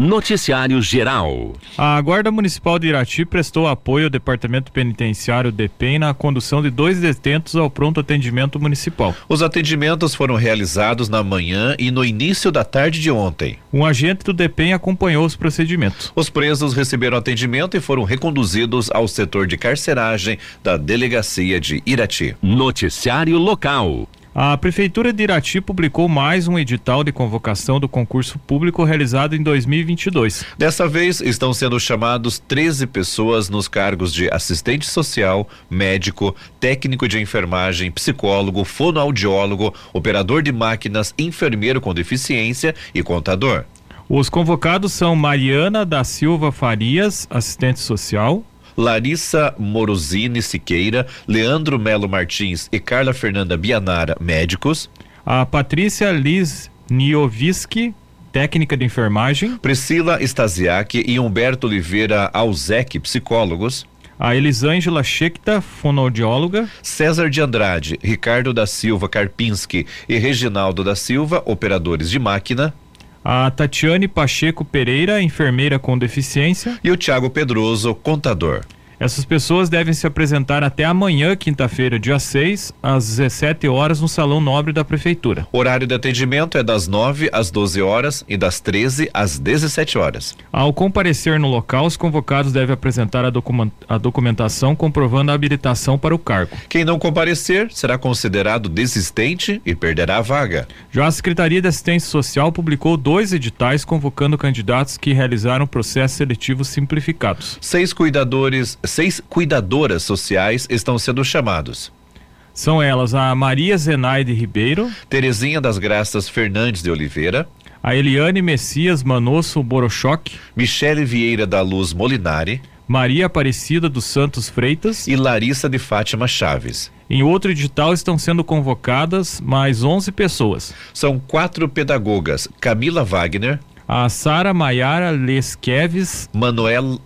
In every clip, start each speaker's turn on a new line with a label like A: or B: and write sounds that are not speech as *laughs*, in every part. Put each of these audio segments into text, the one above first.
A: Noticiário Geral.
B: A Guarda Municipal de Irati prestou apoio ao Departamento Penitenciário DEPEN na condução de dois detentos ao pronto atendimento municipal.
C: Os atendimentos foram realizados na manhã e no início da tarde de ontem.
B: Um agente do DEPEN acompanhou os procedimentos.
C: Os presos receberam atendimento e foram reconduzidos ao setor de carceragem da delegacia de Irati.
A: Noticiário Local.
B: A Prefeitura de Irati publicou mais um edital de convocação do concurso público realizado em 2022.
C: Dessa vez, estão sendo chamados 13 pessoas nos cargos de assistente social, médico, técnico de enfermagem, psicólogo, fonoaudiólogo, operador de máquinas, enfermeiro com deficiência e contador.
B: Os convocados são Mariana da Silva Farias, assistente social,
C: Larissa Morosini Siqueira, Leandro Melo Martins e Carla Fernanda Bianara, médicos.
B: A Patrícia Liz Nioviski, técnica de enfermagem.
C: Priscila Stasiak e Humberto Oliveira Alzec, psicólogos.
B: A Elisângela Schecta, fonoaudióloga.
C: César de Andrade, Ricardo da Silva Karpinski e Reginaldo da Silva, operadores de máquina
B: a Tatiane Pacheco Pereira, enfermeira com deficiência,
C: e o Tiago Pedroso, contador.
B: Essas pessoas devem se apresentar até amanhã, quinta-feira, dia 6, às 17 horas, no Salão Nobre da Prefeitura.
C: Horário de atendimento é das 9 às 12 horas e das 13 às 17 horas.
B: Ao comparecer no local, os convocados devem apresentar a, document a documentação comprovando a habilitação para o cargo.
C: Quem não comparecer será considerado desistente e perderá a vaga.
B: Já a Secretaria de Assistência Social publicou dois editais convocando candidatos que realizaram processos seletivos simplificados.
C: Seis cuidadores seis cuidadoras sociais estão sendo chamados.
B: São elas a Maria Zenaide Ribeiro,
C: Terezinha das Graças Fernandes de Oliveira,
B: a Eliane Messias Manosso Borochoque,
C: Michele Vieira da Luz Molinari,
B: Maria Aparecida dos Santos Freitas
C: e Larissa de Fátima Chaves.
B: Em outro edital estão sendo convocadas mais 11 pessoas.
C: São quatro pedagogas: Camila Wagner,
B: a Sara Maiara Lesqueves,
C: Manuel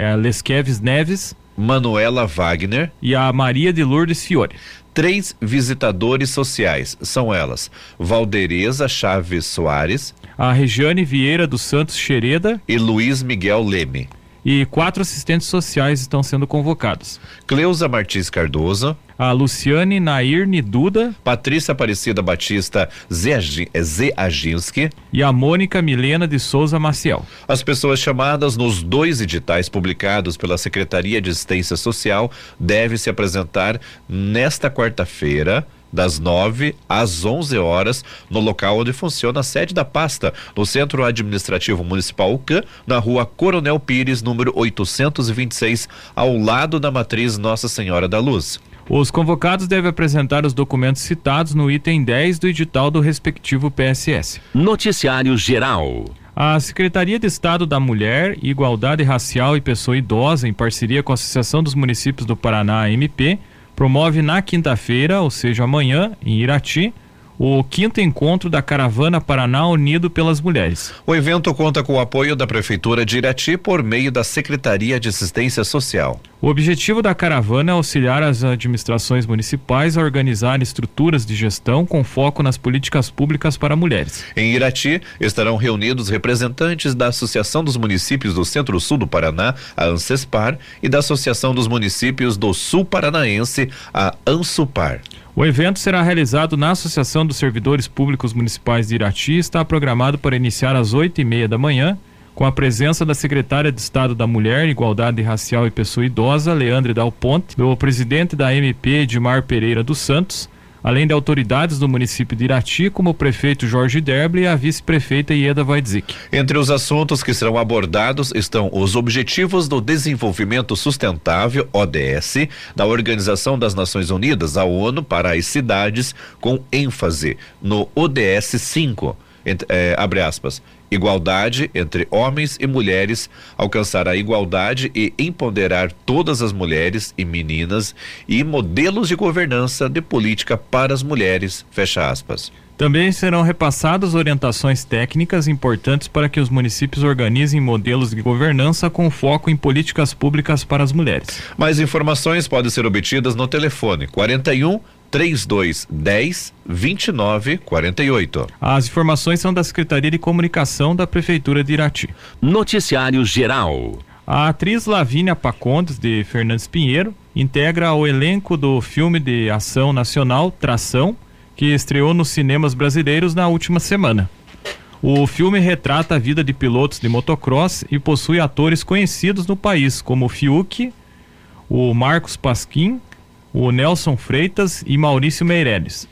B: é a Lesqueves Neves,
C: Manuela Wagner
B: e a Maria de Lourdes Fiore.
C: Três visitadores sociais são elas: Valdereza Chaves Soares,
B: a Regiane Vieira dos Santos Xereda
C: e Luiz Miguel Leme.
B: E quatro assistentes sociais estão sendo convocados.
C: Cleusa Martins Cardoso,
B: a Luciane Nairne Duda,
C: Patrícia Aparecida Batista Zeaginski
B: e a Mônica Milena de Souza Maciel.
C: As pessoas chamadas nos dois editais publicados pela Secretaria de Assistência Social devem se apresentar nesta quarta-feira das 9 às 11 horas, no local onde funciona a sede da pasta, no Centro Administrativo Municipal UCAM, na rua Coronel Pires, número 826, ao lado da matriz Nossa Senhora da Luz.
B: Os convocados devem apresentar os documentos citados no item 10 do edital do respectivo PSS.
A: Noticiário Geral.
B: A Secretaria de Estado da Mulher, Igualdade Racial e Pessoa Idosa, em parceria com a Associação dos Municípios do Paraná, MP, promove na quinta-feira, ou seja, amanhã, em Irati, o quinto encontro da Caravana Paraná Unido pelas Mulheres.
C: O evento conta com o apoio da Prefeitura de Irati por meio da Secretaria de Assistência Social.
B: O objetivo da caravana é auxiliar as administrações municipais a organizar estruturas de gestão com foco nas políticas públicas para mulheres.
C: Em Irati estarão reunidos representantes da Associação dos Municípios do Centro-Sul do Paraná, a ANSESPAR, e da Associação dos Municípios do Sul Paranaense, a ANSUPAR.
B: O evento será realizado na Associação dos Servidores Públicos Municipais de Irati e está programado para iniciar às oito e meia da manhã, com a presença da secretária de Estado da Mulher, Igualdade Racial e Pessoa Idosa, Leandre Dal Ponte, do presidente da MP, Edmar Pereira dos Santos, além de autoridades do município de Irati, como o prefeito Jorge Derble e a vice-prefeita Ieda Weidzik.
C: Entre os assuntos que serão abordados estão os Objetivos do Desenvolvimento Sustentável, ODS, da Organização das Nações Unidas, a ONU, para as cidades, com ênfase no ODS 5, entre, é, abre aspas, igualdade entre homens e mulheres, alcançar a igualdade e empoderar todas as mulheres e meninas e modelos de governança de política para as mulheres, fecha aspas.
B: Também serão repassadas orientações técnicas importantes para que os municípios organizem modelos de governança com foco em políticas públicas para as mulheres.
C: Mais informações podem ser obtidas no telefone 41 3210 2948.
B: As informações são da Secretaria de Comunicação da Prefeitura de Irati.
A: Noticiário Geral.
B: A atriz Lavínia Pacondes, de Fernandes Pinheiro, integra o elenco do filme de ação nacional Tração, que estreou nos cinemas brasileiros na última semana. O filme retrata a vida de pilotos de motocross e possui atores conhecidos no país, como Fiuk, o Marcos Pasquim, o Nelson Freitas e Maurício Meireles.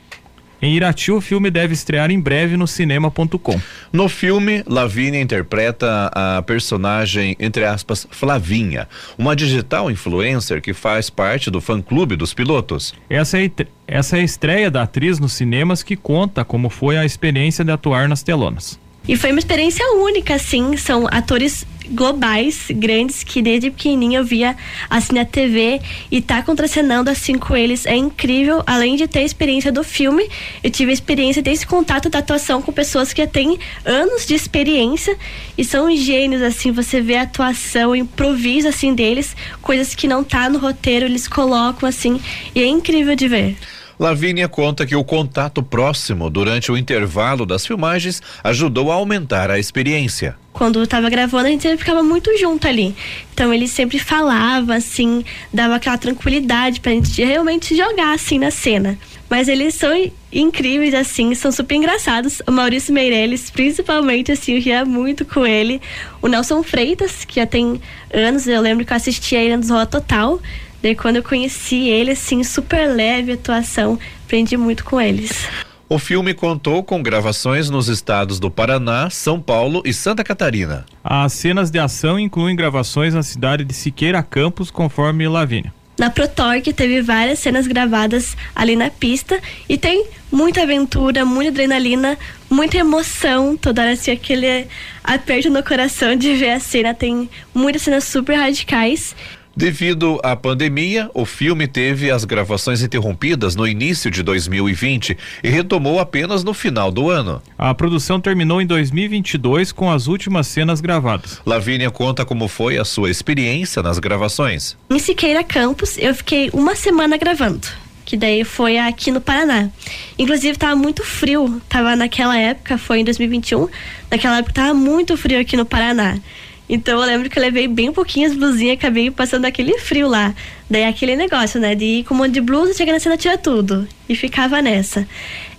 B: Em Irati, o filme deve estrear em breve no cinema.com.
C: No filme, Lavínia interpreta a personagem, entre aspas, Flavinha, uma digital influencer que faz parte do fã-clube dos pilotos.
B: Essa é, essa é a estreia da atriz nos cinemas que conta como foi a experiência de atuar nas telonas.
D: E foi uma experiência única, assim. São atores globais, grandes, que desde pequenininho eu via assim na TV e tá contracenando assim com eles. É incrível. Além de ter a experiência do filme, eu tive a experiência desse contato da atuação com pessoas que já têm anos de experiência. E são gênios, assim, você vê a atuação, o improviso assim deles, coisas que não tá no roteiro, eles colocam assim, e é incrível de ver.
C: Lavínia conta que o contato próximo durante o intervalo das filmagens ajudou a aumentar a experiência.
D: Quando eu tava gravando, a gente ficava muito junto ali. Então ele sempre falava, assim, dava aquela tranquilidade pra gente realmente jogar assim na cena. Mas eles são incríveis, assim, são super engraçados. O Maurício Meirelles, principalmente, assim, eu ria muito com ele. O Nelson Freitas, que já tem anos, eu lembro que eu assistia ele no Zorra Total. Daí quando eu conheci ele, assim, super leve a atuação, aprendi muito com eles.
C: O filme contou com gravações nos estados do Paraná, São Paulo e Santa Catarina.
B: As cenas de ação incluem gravações na cidade de Siqueira Campos, conforme Lavínia.
D: Na ProTorque teve várias cenas gravadas ali na pista e tem muita aventura, muita adrenalina, muita emoção, toda hora assim aquele aperto no coração de ver a cena, tem muitas cenas super radicais
C: Devido à pandemia, o filme teve as gravações interrompidas no início de 2020 e retomou apenas no final do ano.
B: A produção terminou em 2022 com as últimas cenas gravadas.
C: Lavínia conta como foi a sua experiência nas gravações.
D: Em Siqueira Campos, eu fiquei uma semana gravando que daí foi aqui no Paraná. Inclusive tava muito frio, tava naquela época, foi em 2021, naquela época tava muito frio aqui no Paraná. Então eu lembro que eu levei bem pouquinhas blusinhas, acabei passando aquele frio lá. Daí aquele negócio, né? De ir com um monte de blusa, chegar na cena, tira tudo. E ficava nessa.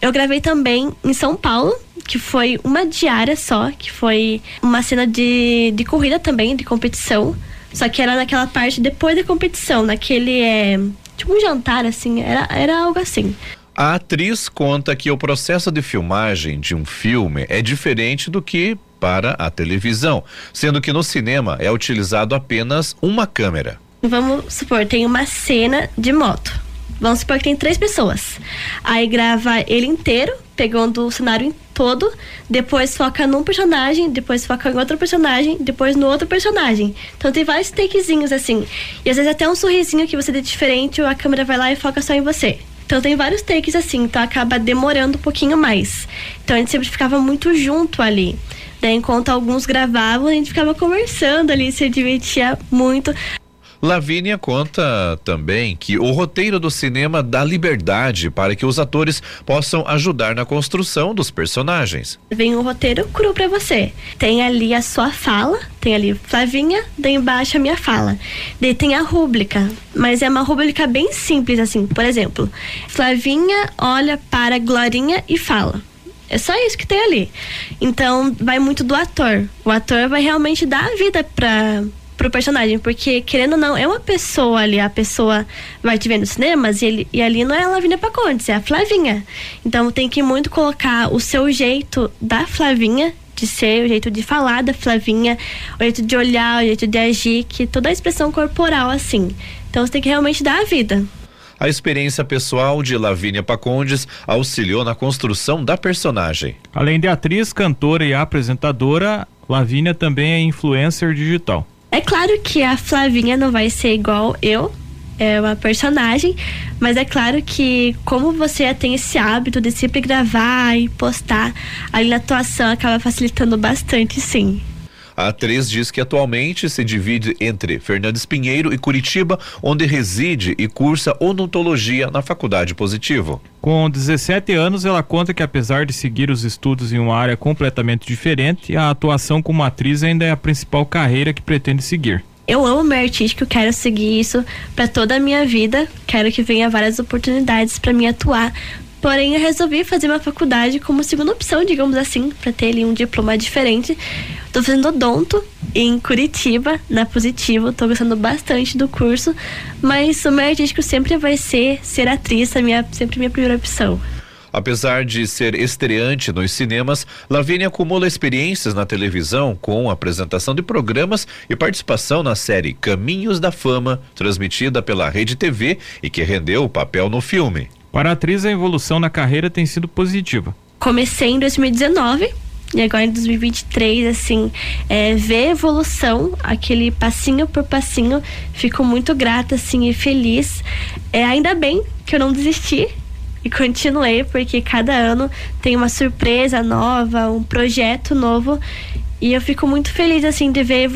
D: Eu gravei também em São Paulo, que foi uma diária só, que foi uma cena de, de corrida também, de competição. Só que era naquela parte depois da competição, naquele. É, tipo um jantar, assim, era, era algo assim.
C: A atriz conta que o processo de filmagem de um filme é diferente do que para a televisão, sendo que no cinema é utilizado apenas uma câmera.
D: Vamos supor, tem uma cena de moto. Vamos supor que tem três pessoas. Aí grava ele inteiro, pegando o cenário todo, depois foca num personagem, depois foca em outro personagem, depois no outro personagem. Então tem vários takezinhos assim. E às vezes até um sorrisinho que você dê diferente, a câmera vai lá e foca só em você. Então tem vários takes assim, então acaba demorando um pouquinho mais. Então a gente sempre ficava muito junto ali. Daí, enquanto alguns gravavam, a gente ficava conversando ali, se divertia muito.
C: Lavínia conta também que o roteiro do cinema dá liberdade para que os atores possam ajudar na construção dos personagens.
D: Vem um roteiro cru para você. Tem ali a sua fala, tem ali Flavinha, daí embaixo a minha fala. Daí tem a rúbrica, mas é uma rúbrica bem simples assim. Por exemplo, Flavinha olha para Glorinha e fala. É só isso que tem ali. Então, vai muito do ator. O ator vai realmente dar a vida para pro personagem, porque querendo ou não, é uma pessoa ali, a pessoa vai te ver nos cinemas e, ele, e ali não é a Lavínia Pacondes, é a Flavinha. Então tem que muito colocar o seu jeito da Flavinha de ser, o jeito de falar da Flavinha, o jeito de olhar, o jeito de agir, que toda a expressão corporal assim. Então você tem que realmente dar a vida.
C: A experiência pessoal de Lavínia Pacondes auxiliou na construção da personagem.
B: Além de atriz, cantora e apresentadora, Lavínia também é influencer digital.
D: É claro que a Flavinha não vai ser igual eu, é uma personagem, mas é claro que como você tem esse hábito de sempre gravar e postar, ali na atuação acaba facilitando bastante, sim.
C: A atriz diz que atualmente se divide entre Fernandes Pinheiro e Curitiba, onde reside e cursa odontologia na Faculdade Positivo.
B: Com 17 anos, ela conta que apesar de seguir os estudos em uma área completamente diferente, a atuação como atriz ainda é a principal carreira que pretende seguir.
D: Eu amo meu artístico, quero seguir isso para toda a minha vida. Quero que venha várias oportunidades para mim atuar. Porém, eu resolvi fazer uma faculdade como segunda opção, digamos assim, para ter ali um diploma diferente. Tô fazendo odonto em Curitiba, na Positivo. Tô gostando bastante do curso, mas o meu artístico sempre vai ser ser atriz, a minha, sempre minha primeira opção.
C: Apesar de ser estreante nos cinemas, Lavínia acumula experiências na televisão com apresentação de programas e participação na série Caminhos da Fama, transmitida pela Rede TV e que rendeu o papel no filme.
B: Para a atriz, a evolução na carreira tem sido positiva.
D: Comecei em 2019 e agora em 2023, assim, é, ver evolução, aquele passinho por passinho, fico muito grata, assim, e feliz. É, ainda bem que eu não desisti e continuei, porque cada ano tem uma surpresa nova, um projeto novo. E eu fico muito feliz, assim, de ver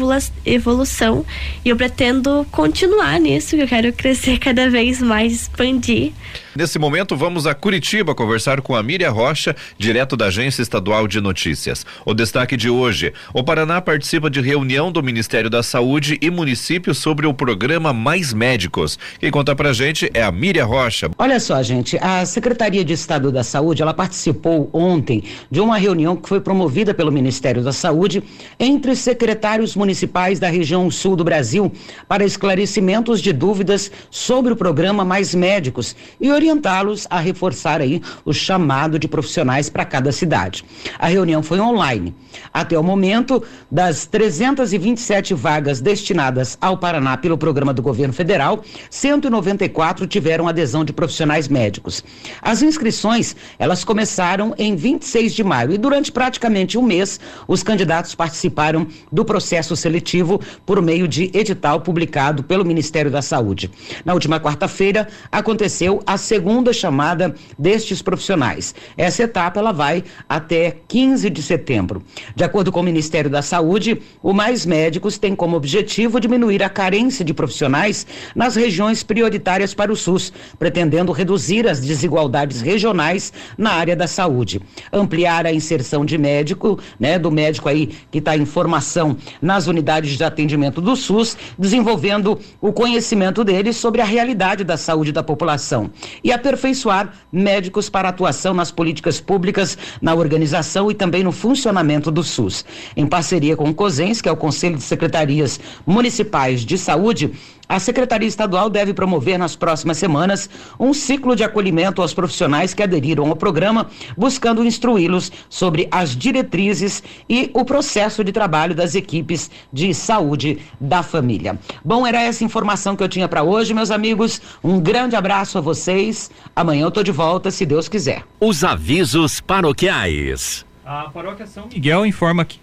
D: evolução. E eu pretendo continuar nisso, que eu quero crescer *laughs* cada vez mais, expandir.
C: Nesse momento, vamos a Curitiba conversar com a Miriam Rocha, direto da Agência Estadual de Notícias. O destaque de hoje: o Paraná participa de reunião do Ministério da Saúde e município sobre o programa Mais Médicos. Quem conta pra gente é a Miriam Rocha.
E: Olha só, gente, a Secretaria de Estado da Saúde, ela participou ontem de uma reunião que foi promovida pelo Ministério da Saúde entre secretários municipais da região sul do Brasil para esclarecimentos de dúvidas sobre o programa Mais Médicos e orientá-los a reforçar aí o chamado de profissionais para cada cidade. A reunião foi online. Até o momento, das 327 vagas destinadas ao Paraná pelo programa do governo federal, 194 tiveram adesão de profissionais médicos. As inscrições, elas começaram em 26 de maio e durante praticamente um mês, os candidatos participaram do processo seletivo por meio de edital publicado pelo Ministério da Saúde. Na última quarta-feira, aconteceu a segunda chamada destes profissionais. Essa etapa ela vai até 15 de setembro. De acordo com o Ministério da Saúde, o Mais Médicos tem como objetivo diminuir a carência de profissionais nas regiões prioritárias para o SUS, pretendendo reduzir as desigualdades regionais na área da saúde, ampliar a inserção de médico, né, do médico aí que está em formação nas unidades de atendimento do SUS, desenvolvendo o conhecimento deles sobre a realidade da saúde da população e aperfeiçoar médicos para atuação nas políticas públicas, na organização e também no funcionamento do SUS. Em parceria com o COSENS, que é o Conselho de Secretarias Municipais de Saúde, a Secretaria Estadual deve promover nas próximas semanas um ciclo de acolhimento aos profissionais que aderiram ao programa, buscando instruí-los sobre as diretrizes e o processo de trabalho das equipes de saúde da família. Bom, era essa informação que eu tinha para hoje, meus amigos. Um grande abraço a vocês. Amanhã eu tô de volta, se Deus quiser.
A: Os avisos paroquiais.
B: A paróquia São Miguel informa que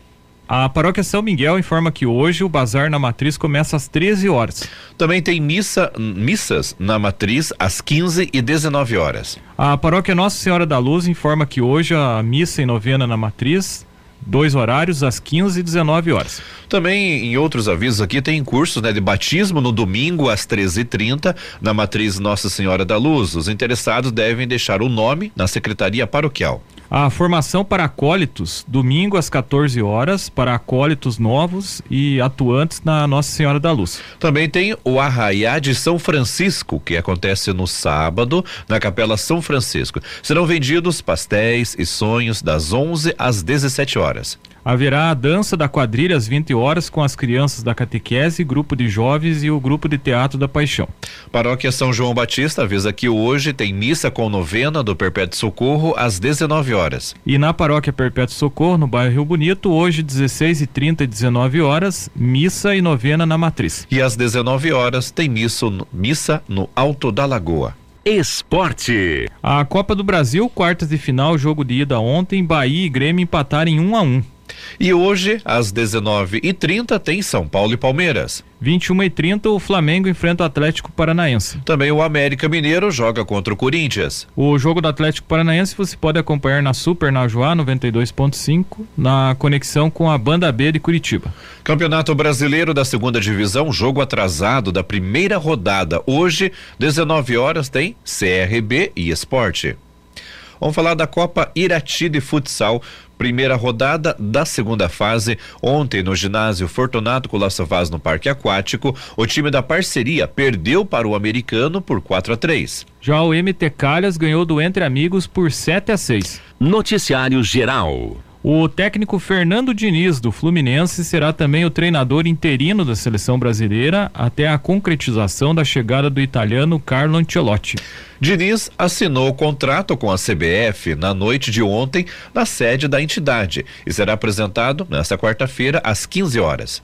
B: a paróquia São Miguel informa que hoje o bazar na matriz começa às 13 horas.
C: Também tem missa, missas na matriz às 15 e 19 horas.
B: A paróquia Nossa Senhora da Luz informa que hoje a missa em novena na matriz dois horários às 15 e 19 horas.
C: Também em outros avisos aqui tem cursos né, de batismo no domingo às 13h30 na matriz Nossa Senhora da Luz. Os interessados devem deixar o nome na secretaria paroquial.
B: A formação para acólitos, domingo às 14 horas, para acólitos novos e atuantes na Nossa Senhora da Luz.
C: Também tem o Arraiá de São Francisco, que acontece no sábado, na Capela São Francisco. Serão vendidos pastéis e sonhos das 11 às 17 horas.
B: Haverá a dança da quadrilha às 20 horas com as crianças da catequese, grupo de jovens e o grupo de teatro da paixão.
C: Paróquia São João Batista avisa que hoje tem missa com novena do Perpétuo Socorro às 19 horas.
B: E na Paróquia Perpétuo Socorro, no bairro Rio Bonito, hoje 16 e 30 e 19 horas, missa e novena na matriz.
C: E às 19 horas tem missa, missa no Alto da Lagoa.
A: Esporte.
B: A Copa do Brasil, quartas de final, jogo de ida ontem, Bahia e Grêmio empataram em 1 um a 1. Um.
C: E hoje, às 19h30, tem São Paulo e Palmeiras.
B: 21 e 30 o Flamengo enfrenta o Atlético Paranaense.
C: Também o América Mineiro joga contra o Corinthians.
B: O jogo do Atlético Paranaense você pode acompanhar na Super Najuá 92.5, na conexão com a Banda B de Curitiba.
C: Campeonato Brasileiro da Segunda Divisão, jogo atrasado da primeira rodada. Hoje, 19 horas, tem CRB e Esporte. Vamos falar da Copa Irati de Futsal. Primeira rodada da segunda fase. Ontem, no ginásio Fortunato Colasso Vaz, no Parque Aquático, o time da parceria perdeu para o americano por 4 a 3
B: Já o MT Calhas ganhou do Entre Amigos por 7 a 6
A: Noticiário Geral.
B: O técnico Fernando Diniz, do Fluminense, será também o treinador interino da seleção brasileira até a concretização da chegada do italiano Carlo Ancelotti.
C: Diniz assinou o contrato com a CBF na noite de ontem na sede da entidade e será apresentado nesta quarta-feira às 15 horas.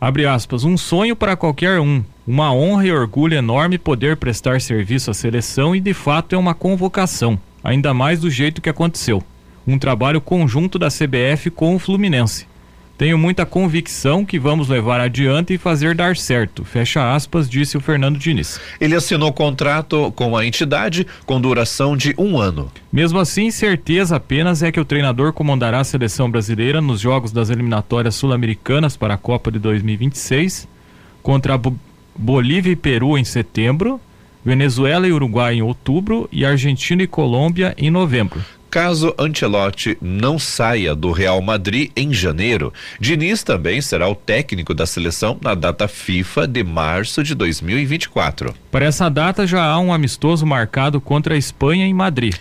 B: Abre aspas, um sonho para qualquer um, uma honra e orgulho enorme poder prestar serviço à seleção e de fato é uma convocação, ainda mais do jeito que aconteceu um trabalho conjunto da CBF com o Fluminense. Tenho muita convicção que vamos levar adiante e fazer dar certo. Fecha aspas, disse o Fernando Diniz.
C: Ele assinou contrato com a entidade com duração de um ano.
B: Mesmo assim, certeza apenas é que o treinador comandará a seleção brasileira nos jogos das eliminatórias sul-americanas para a Copa de 2026, contra Bo Bolívia e Peru em setembro, Venezuela e Uruguai em outubro e Argentina e Colômbia em novembro.
C: Caso Ancelotti não saia do Real Madrid em janeiro, Diniz também será o técnico da seleção na data FIFA de março de 2024.
B: Para essa data já há um amistoso marcado contra a Espanha em Madrid.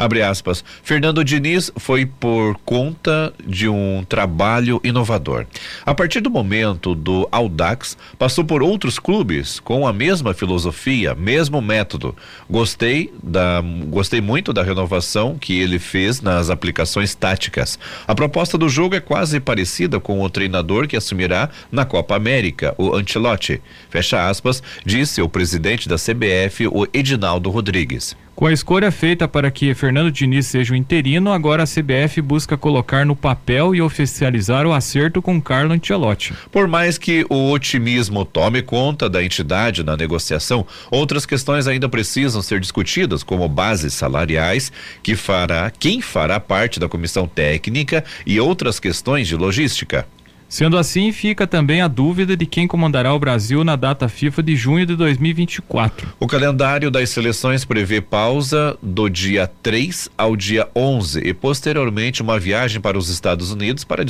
C: Abre aspas. Fernando Diniz foi por conta de um trabalho inovador. A partir do momento do Audax, passou por outros clubes com a mesma filosofia, mesmo método. Gostei da, gostei muito da renovação que ele fez nas aplicações táticas. A proposta do jogo é quase parecida com o treinador que assumirá na Copa América, o Ancelotti. Fecha aspas, disse o presidente da CBF, o Edinaldo Rodrigues.
B: Com a escolha feita para que Fernando Diniz seja o interino, agora a CBF busca colocar no papel e oficializar o acerto com Carlo Ancelotti.
C: Por mais que o otimismo tome conta da entidade na negociação, outras questões ainda precisam ser discutidas, como bases salariais, que fará quem fará parte da comissão técnica e outras questões de logística.
B: Sendo assim, fica também a dúvida de quem comandará o Brasil na data FIFA de junho de 2024.
C: O calendário das seleções prevê pausa do dia 3 ao dia 11 e posteriormente uma viagem para os Estados Unidos para,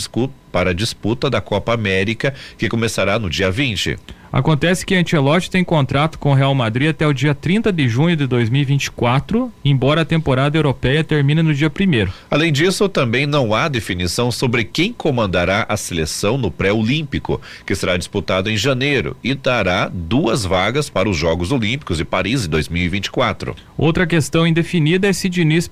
C: para a disputa da Copa América, que começará no dia 20.
B: Acontece que Ancelotti tem contrato com o Real Madrid até o dia 30 de junho de 2024, embora a temporada europeia termine no dia 1
C: Além disso, também não há definição sobre quem comandará a seleção no pré-olímpico, que será disputado em janeiro e dará duas vagas para os Jogos Olímpicos de Paris de 2024.
B: Outra questão indefinida é se Diniz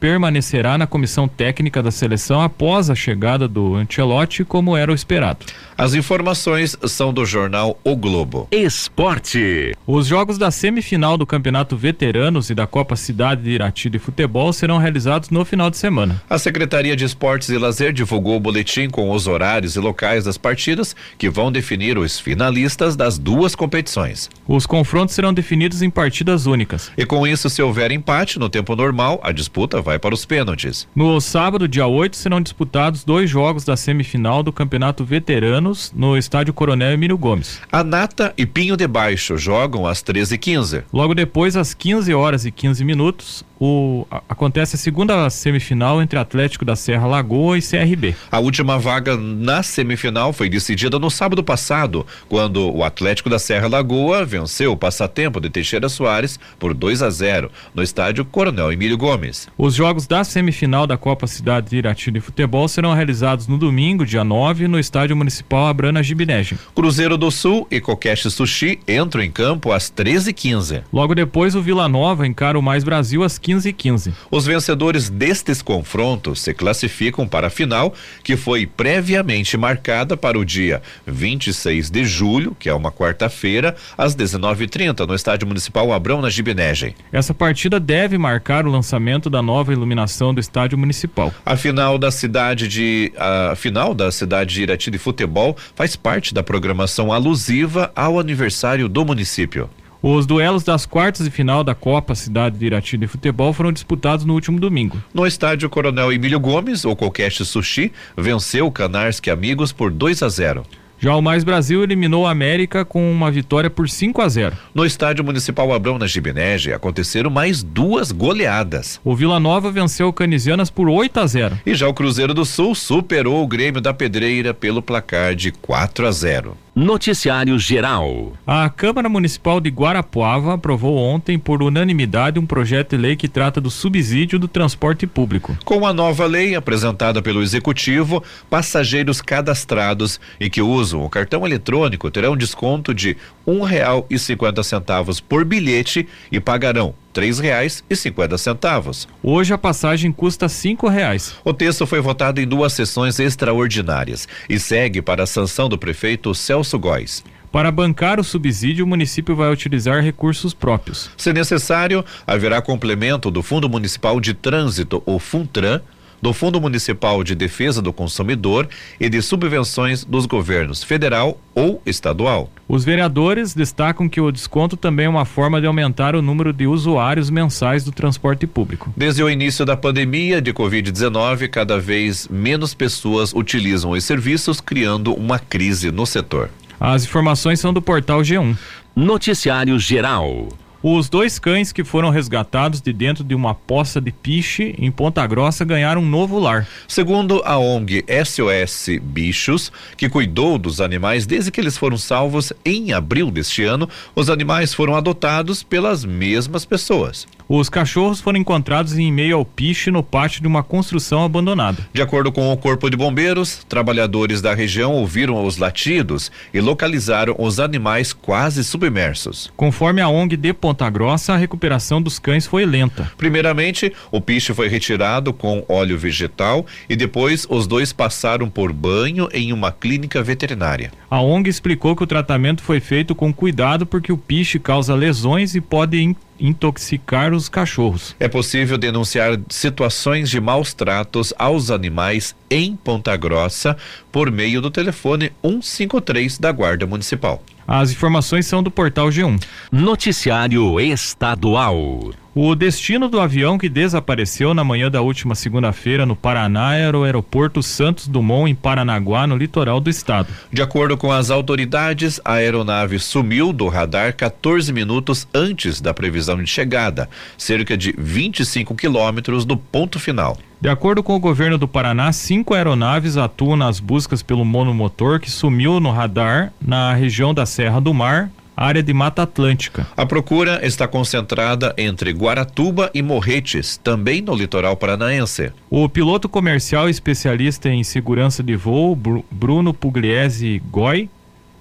B: permanecerá na comissão técnica da seleção após a chegada do Ancelotti, como era o esperado.
C: As informações são do jornal O Globo.
A: Esporte.
B: Os jogos da semifinal do Campeonato Veteranos e da Copa Cidade de Irati de Futebol serão realizados no final de semana.
C: A Secretaria de Esportes e Lazer divulgou o boletim com os horários e locais das partidas que vão definir os finalistas das duas competições.
B: Os confrontos serão definidos em partidas únicas.
C: E com isso, se houver empate no tempo normal, a disputa vai para os pênaltis.
B: No sábado, dia 8, serão disputados dois jogos da semifinal do Campeonato Veterano no estádio Coronel Emílio Gomes.
C: A Nata e Pinho de Baixo jogam às 13h15.
B: Logo depois, às 15 horas e 15 minutos, o, a, acontece a segunda semifinal entre Atlético da Serra Lagoa e CRB.
C: A última vaga na semifinal foi decidida no sábado passado, quando o Atlético da Serra Lagoa venceu o passatempo de Teixeira Soares por 2 a 0 no estádio Coronel Emílio Gomes.
B: Os jogos da semifinal da Copa Cidade de Irati de Futebol serão realizados no domingo, dia 9, no estádio municipal Abrana Gibinege.
C: Cruzeiro do Sul e Coqueste Sushi entram em campo às 13h15.
B: Logo depois, o Vila Nova encara o Mais Brasil às 15h15.
C: Os vencedores destes confrontos se classificam para a final, que foi previamente marcada para o dia 26 de julho, que é uma quarta-feira, às 19h30, no Estádio Municipal Abrão, na Gibinegem.
B: Essa partida deve marcar o lançamento da nova iluminação do Estádio Municipal.
C: A final da cidade de a final da cidade de Irati de futebol faz parte da programação alusiva ao aniversário do município.
B: Os duelos das quartas de final da Copa Cidade de Irati de Futebol foram disputados no último domingo.
C: No estádio Coronel Emílio Gomes, o Coqueste Sushi venceu o Canarski Amigos por 2 a 0.
B: Já o Mais Brasil eliminou a América com uma vitória por 5 a 0.
C: No estádio Municipal Abrão na Gibinege aconteceram mais duas goleadas.
B: O Vila Nova venceu o Canisianas por 8 a 0.
C: E já o Cruzeiro do Sul superou o Grêmio da Pedreira pelo placar de 4 a 0.
A: Noticiário Geral.
B: A Câmara Municipal de Guarapuava aprovou ontem, por unanimidade, um projeto de lei que trata do subsídio do transporte público.
C: Com a nova lei apresentada pelo Executivo, passageiros cadastrados e que usam o cartão eletrônico terão desconto de um real e cinquenta centavos por bilhete e pagarão três reais e cinquenta centavos.
B: Hoje a passagem custa cinco reais.
C: O texto foi votado em duas sessões extraordinárias e segue para a sanção do prefeito Celso Góes.
B: Para bancar o subsídio, o município vai utilizar recursos próprios.
C: Se necessário, haverá complemento do Fundo Municipal de Trânsito, o FUNTRAN, do Fundo Municipal de Defesa do Consumidor e de subvenções dos governos federal ou estadual.
B: Os vereadores destacam que o desconto também é uma forma de aumentar o número de usuários mensais do transporte público.
C: Desde o início da pandemia de Covid-19, cada vez menos pessoas utilizam os serviços, criando uma crise no setor.
B: As informações são do portal G1.
A: Noticiário Geral.
B: Os dois cães que foram resgatados de dentro de uma poça de piche em Ponta Grossa ganharam um novo lar.
C: Segundo a ONG SOS Bichos, que cuidou dos animais desde que eles foram salvos em abril deste ano, os animais foram adotados pelas mesmas pessoas.
B: Os cachorros foram encontrados em meio ao piche no pátio de uma construção abandonada.
C: De acordo com o Corpo de Bombeiros, trabalhadores da região ouviram os latidos e localizaram os animais quase submersos.
B: Conforme a ONG de Ponta Grossa, a recuperação dos cães foi lenta.
C: Primeiramente, o piche foi retirado com óleo vegetal e depois os dois passaram por banho em uma clínica veterinária.
B: A ONG explicou que o tratamento foi feito com cuidado porque o piche causa lesões e pode intoxicar os cachorros.
C: É possível denunciar situações de maus tratos aos animais em Ponta Grossa por meio do telefone 153 da Guarda Municipal.
B: As informações são do portal G1.
A: Noticiário Estadual.
B: O destino do avião que desapareceu na manhã da última segunda-feira no Paraná era o aeroporto Santos Dumont, em Paranaguá, no litoral do estado.
C: De acordo com as autoridades, a aeronave sumiu do radar 14 minutos antes da previsão de chegada, cerca de 25 quilômetros do ponto final.
B: De acordo com o governo do Paraná, cinco aeronaves atuam nas buscas pelo monomotor que sumiu no radar na região da Serra do Mar, área de Mata Atlântica.
C: A procura está concentrada entre Guaratuba e Morretes, também no litoral paranaense.
B: O piloto comercial especialista em segurança de voo, Bruno Pugliese Goi,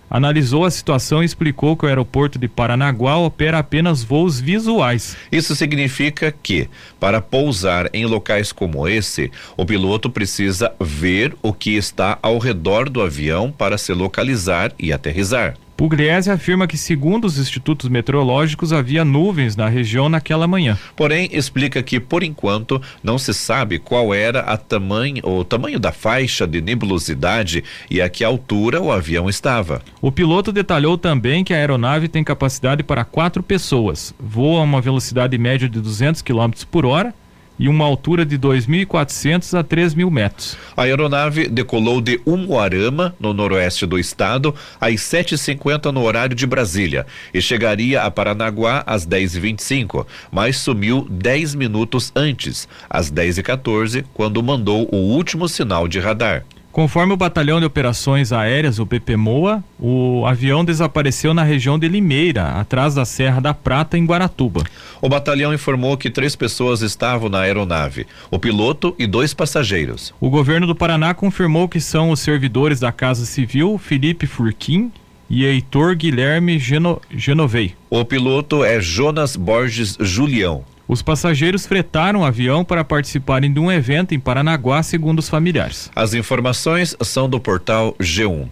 B: analisou a situação e explicou que o aeroporto de Paranaguá opera apenas voos visuais.
C: Isso significa que, para pousar em locais como esse, o piloto precisa ver o que está ao redor do avião para se localizar e aterrizar.
B: Pugliese afirma que, segundo os institutos meteorológicos, havia nuvens na região naquela manhã.
C: Porém, explica que, por enquanto, não se sabe qual era a tamanho, o tamanho da faixa de nebulosidade e a que altura o avião estava.
B: O piloto detalhou também que a aeronave tem capacidade para quatro pessoas, voa a uma velocidade média de 200 km por hora e uma altura de 2.400 a 3.000 metros.
C: A aeronave decolou de Umuarama, no noroeste do estado, às 7h50 no horário de Brasília e chegaria a Paranaguá às 10h25, mas sumiu 10 minutos antes, às 10h14, quando mandou o último sinal de radar.
B: Conforme o Batalhão de Operações Aéreas, o BPMOA, o avião desapareceu na região de Limeira, atrás da Serra da Prata, em Guaratuba.
C: O batalhão informou que três pessoas estavam na aeronave: o piloto e dois passageiros.
B: O governo do Paraná confirmou que são os servidores da Casa Civil, Felipe Furquim e Heitor Guilherme Geno, Genovei.
C: O piloto é Jonas Borges Julião.
B: Os passageiros fretaram o avião para participarem de um evento em Paranaguá, segundo os familiares.
C: As informações são do portal G1.